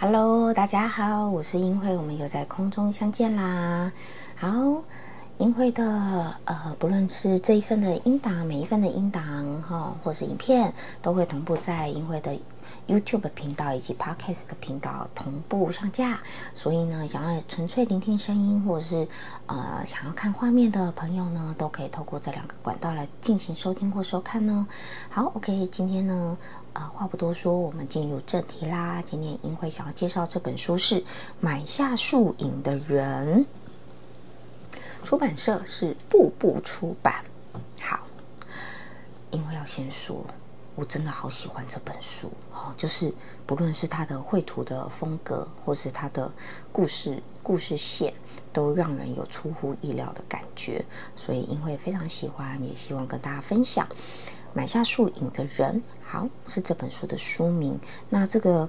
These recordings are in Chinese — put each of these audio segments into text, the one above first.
Hello，大家好，我是英慧，我们又在空中相见啦。好，英慧的呃，不论是这一份的音档，每一份的音档哈，或是影片，都会同步在英慧的 YouTube 频道以及 Podcast 的频道同步上架。所以呢，想要纯粹聆听声音，或者是呃想要看画面的朋友呢，都可以透过这两个管道来进行收听或收看哦。好，OK，今天呢。啊，话不多说，我们进入正题啦。今天英会想要介绍这本书是《买下树影的人》，出版社是步步出版。好，因为要先说，我真的好喜欢这本书哦，就是不论是它的绘图的风格，或是它的故事故事线，都让人有出乎意料的感觉，所以因为非常喜欢，也希望跟大家分享。买下树影的人，好是这本书的书名。那这个，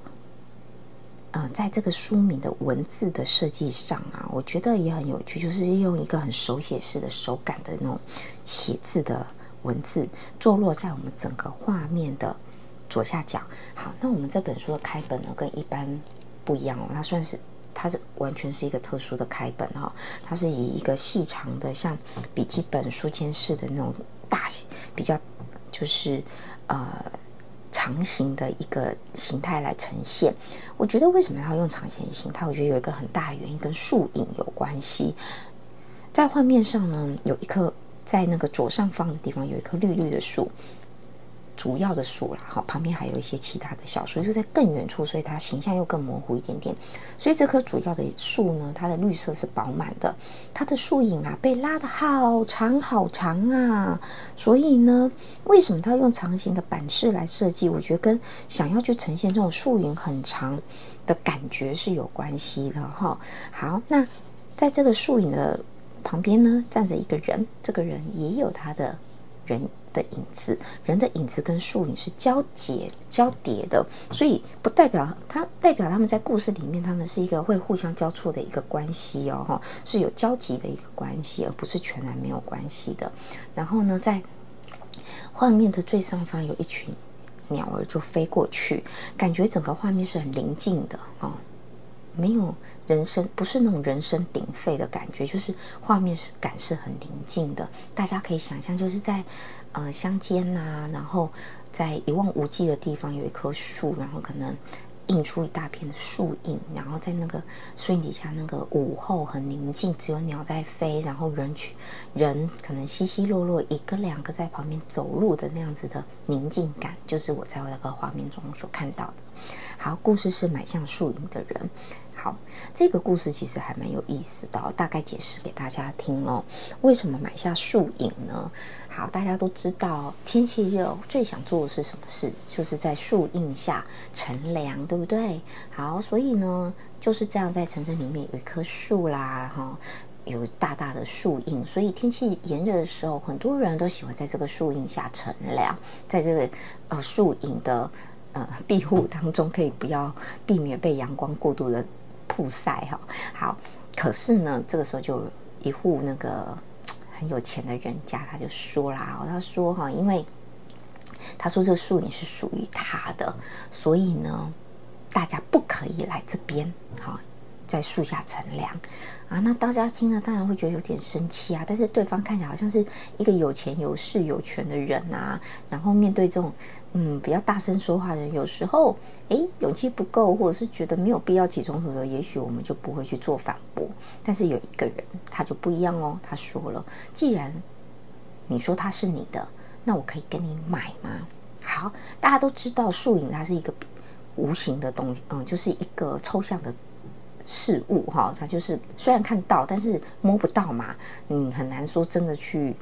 呃，在这个书名的文字的设计上啊，我觉得也很有趣，就是用一个很手写式的手感的那种写字的文字，坐落在我们整个画面的左下角。好，那我们这本书的开本呢，跟一般不一样哦，它算是它是完全是一个特殊的开本哈，它是以一个细长的像笔记本书签式的那种大比较。就是呃长形的一个形态来呈现。我觉得为什么要用长形形态？我觉得有一个很大的原因跟树影有关系。在画面上呢，有一棵在那个左上方的地方有一棵绿绿的树。主要的树啦，好，旁边还有一些其他的小树，就在更远处，所以它形象又更模糊一点点。所以这棵主要的树呢，它的绿色是饱满的，它的树影啊被拉的好长好长啊。所以呢，为什么它要用长形的板式来设计？我觉得跟想要去呈现这种树影很长的感觉是有关系的哈。好，那在这个树影的旁边呢，站着一个人，这个人也有他的人。的影子，人的影子跟树影是交叠交叠的，所以不代表它代表他们在故事里面，他们是一个会互相交错的一个关系哦，哈，是有交集的一个关系，而不是全然没有关系的。然后呢，在画面的最上方有一群鸟儿就飞过去，感觉整个画面是很宁静的哦，没有人声，不是那种人声鼎沸的感觉，就是画面是感是很宁静的。大家可以想象，就是在。呃，乡间呐，然后在一望无际的地方有一棵树，然后可能映出一大片的树影，然后在那个树荫底下，那个午后很宁静，只有鸟在飞，然后人去人可能稀稀落落，一个两个在旁边走路的那样子的宁静感，就是我在那个画面中所看到的。好，故事是买向树影的人。好，这个故事其实还蛮有意思的，大概解释给大家听哦。为什么买下树影呢？好，大家都知道天气热，最想做的是什么事？就是在树荫下乘凉，对不对？好，所以呢，就是这样，在城镇里面有一棵树啦，哈，有大大的树荫，所以天气炎热的时候，很多人都喜欢在这个树荫下乘凉，在这个呃树荫的呃 庇护当中，可以不要避免被阳光过度的。曝晒哈好，可是呢，这个时候就一户那个很有钱的人家，他就说啦，他说哈，因为他说这个树影是属于他的，所以呢，大家不可以来这边哈，在树下乘凉啊。那大家听了当然会觉得有点生气啊，但是对方看起来好像是一个有钱有势有权的人啊，然后面对这种。嗯，比较大声说话的人，有时候哎，勇气不够，或者是觉得没有必要起冲突的时候，也许我们就不会去做反驳。但是有一个人，他就不一样哦。他说了，既然你说他是你的，那我可以跟你买吗？好，大家都知道树影它是一个无形的东西，嗯，就是一个抽象的事物哈。它就是虽然看到，但是摸不到嘛，你很难说真的去。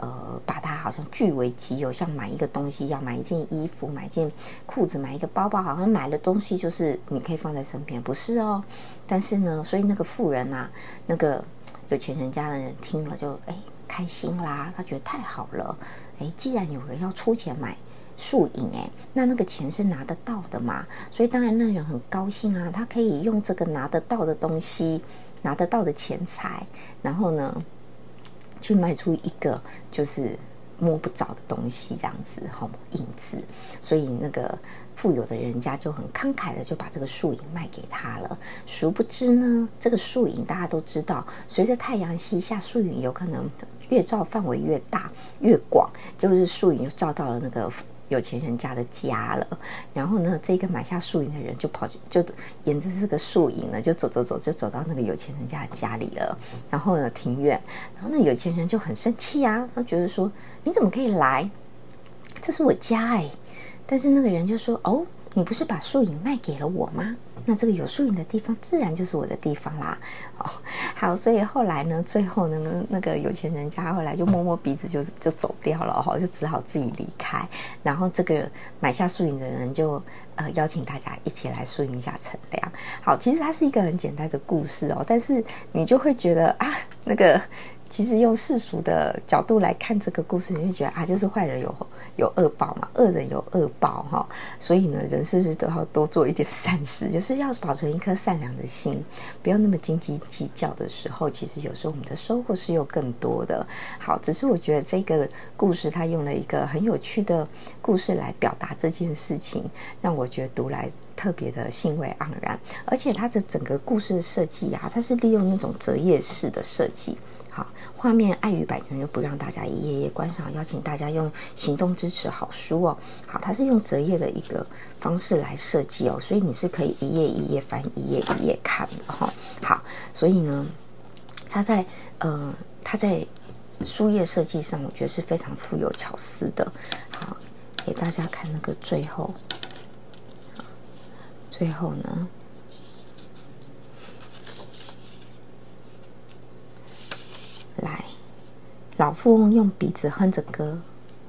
呃，把它好像据为己有，像买一个东西一样，买一件衣服、买一件裤子、买一个包包，好像买了东西就是你可以放在身边，不是哦。但是呢，所以那个富人呐，那个有钱人家的人听了就哎开心啦，他觉得太好了，哎，既然有人要出钱买树影，哎，那那个钱是拿得到的嘛，所以当然那人很高兴啊，他可以用这个拿得到的东西、拿得到的钱财，然后呢。去卖出一个就是摸不着的东西，这样子好影子，所以那个富有的人家就很慷慨的就把这个树影卖给他了。殊不知呢，这个树影大家都知道，随着太阳西下，树影有可能越照范围越大越广，就是树影就照到了那个。有钱人家的家了，然后呢，这个买下树影的人就跑去，就沿着这个树影呢，就走走走，就走到那个有钱人家的家里了。然后呢，庭院，然后那有钱人就很生气啊，他觉得说，你怎么可以来？这是我家哎。但是那个人就说，哦，你不是把树影卖给了我吗？那这个有树影的地方，自然就是我的地方啦。哦，好，所以后来呢，最后呢，那个有钱人家后来就摸摸鼻子，就就走掉了哈，就只好自己离开。然后这个买下树影的人就呃邀请大家一起来树影下乘凉。好，其实它是一个很简单的故事哦，但是你就会觉得啊，那个。其实用世俗的角度来看这个故事，你就觉得啊，就是坏人有有恶报嘛，恶人有恶报哈。所以呢，人是不是都要多做一点善事？就是要保存一颗善良的心，不要那么斤斤计较的时候，其实有时候我们的收获是有更多的。好，只是我觉得这个故事它用了一个很有趣的故事来表达这件事情，让我觉得读来特别的兴味盎然。而且它的整个故事设计啊，它是利用那种折页式的设计。好，画面碍于版权就不让大家一页页观赏，邀请大家用行动支持好书哦。好，它是用折页的一个方式来设计哦，所以你是可以一页一页翻，一页一页看的哈。好，所以呢，它在呃，它在书页设计上，我觉得是非常富有巧思的。好，给大家看那个最后，最后呢。来，老富翁用鼻子哼着歌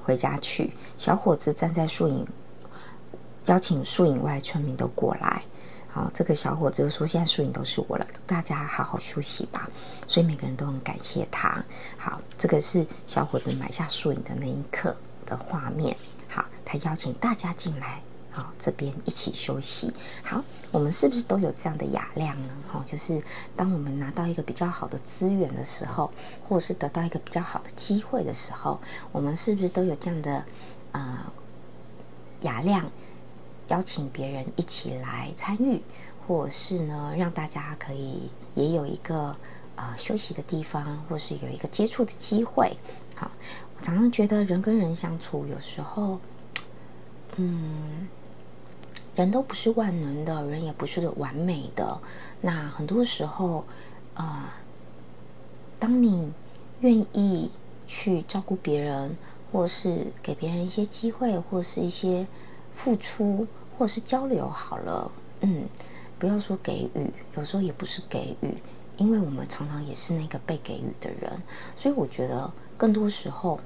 回家去。小伙子站在树影，邀请树影外村民都过来。好，这个小伙子就说：“现在树影都是我了，大家好好休息吧。”所以每个人都很感谢他。好，这个是小伙子买下树影的那一刻的画面。好，他邀请大家进来。好，这边一起休息。好，我们是不是都有这样的雅量呢？哈，就是当我们拿到一个比较好的资源的时候，或者是得到一个比较好的机会的时候，我们是不是都有这样的呃雅量，邀请别人一起来参与，或者是呢，让大家可以也有一个呃休息的地方，或是有一个接触的机会。好，我常常觉得人跟人相处，有时候，嗯。人都不是万能的，人也不是完美的。那很多时候，呃，当你愿意去照顾别人，或是给别人一些机会，或是一些付出，或是交流，好了，嗯，不要说给予，有时候也不是给予，因为我们常常也是那个被给予的人。所以我觉得，更多时候，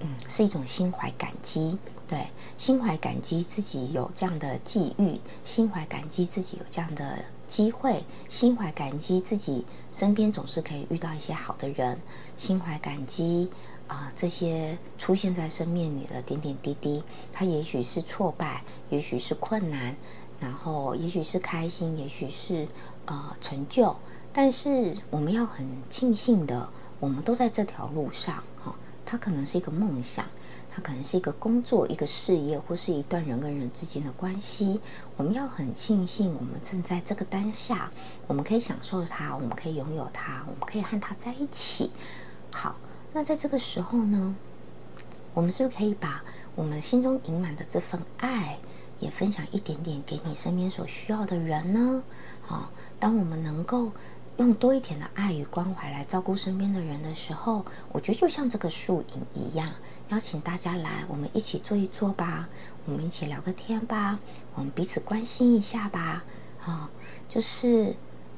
嗯，是一种心怀感激。对，心怀感激自己有这样的际遇，心怀感激自己有这样的机会，心怀感激自己身边总是可以遇到一些好的人，心怀感激啊，这些出现在生命里的点点滴滴，它也许是挫败，也许是困难，然后也许是开心，也许是呃成就，但是我们要很庆幸的，我们都在这条路上哈，它可能是一个梦想。它可能是一个工作、一个事业，或是一段人跟人之间的关系。我们要很庆幸，我们正在这个当下，我们可以享受它，我们可以拥有它，我们可以和它在一起。好，那在这个时候呢，我们是不是可以把我们心中盈满的这份爱，也分享一点点给你身边所需要的人呢？好，当我们能够用多一点的爱与关怀来照顾身边的人的时候，我觉得就像这个树影一样。邀请大家来，我们一起坐一坐吧，我们一起聊个天吧，我们彼此关心一下吧。啊，就是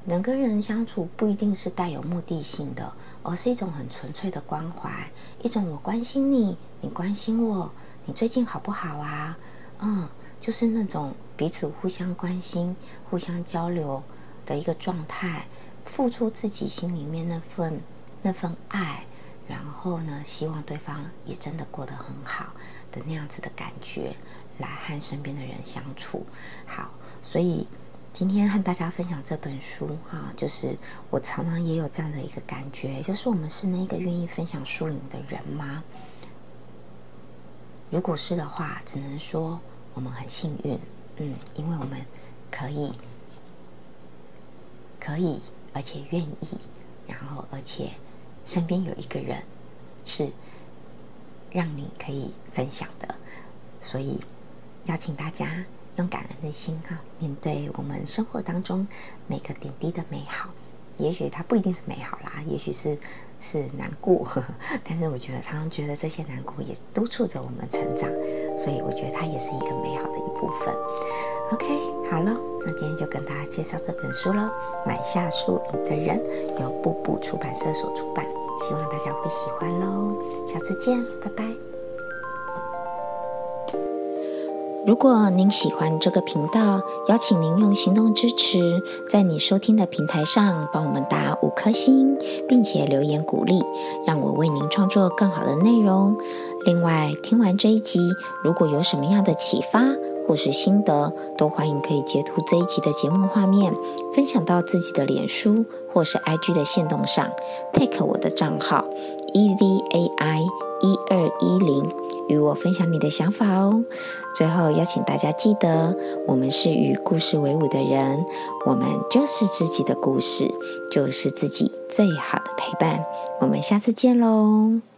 人跟人相处不一定是带有目的性的，而是一种很纯粹的关怀，一种我关心你，你关心我，你最近好不好啊？嗯，就是那种彼此互相关心、互相交流的一个状态，付出自己心里面那份那份爱，然后呢，希望对方也真的过得很好的那样子的感觉，来和身边的人相处。好，所以。今天和大家分享这本书，哈，就是我常常也有这样的一个感觉，就是我们是那个愿意分享输赢的人吗？如果是的话，只能说我们很幸运，嗯，因为我们可以，可以，而且愿意，然后而且身边有一个人是让你可以分享的，所以邀请大家。用感恩的心哈，面对我们生活当中每个点滴的美好，也许它不一定是美好啦，也许是是难过呵呵，但是我觉得常常觉得这些难过也督促着我们成长，所以我觉得它也是一个美好的一部分。OK，好了，那今天就跟大家介绍这本书喽，《买下树影的人》由步步出版社所出版，希望大家会喜欢喽。下次见，拜拜。如果您喜欢这个频道，邀请您用行动支持，在你收听的平台上帮我们打五颗星，并且留言鼓励，让我为您创作更好的内容。另外，听完这一集，如果有什么样的启发或是心得，都欢迎可以截图这一集的节目画面，分享到自己的脸书或是 IG 的线动上，take 我的账号 evai 一二一零。与我分享你的想法哦。最后邀请大家记得，我们是与故事为伍的人，我们就是自己的故事，就是自己最好的陪伴。我们下次见喽。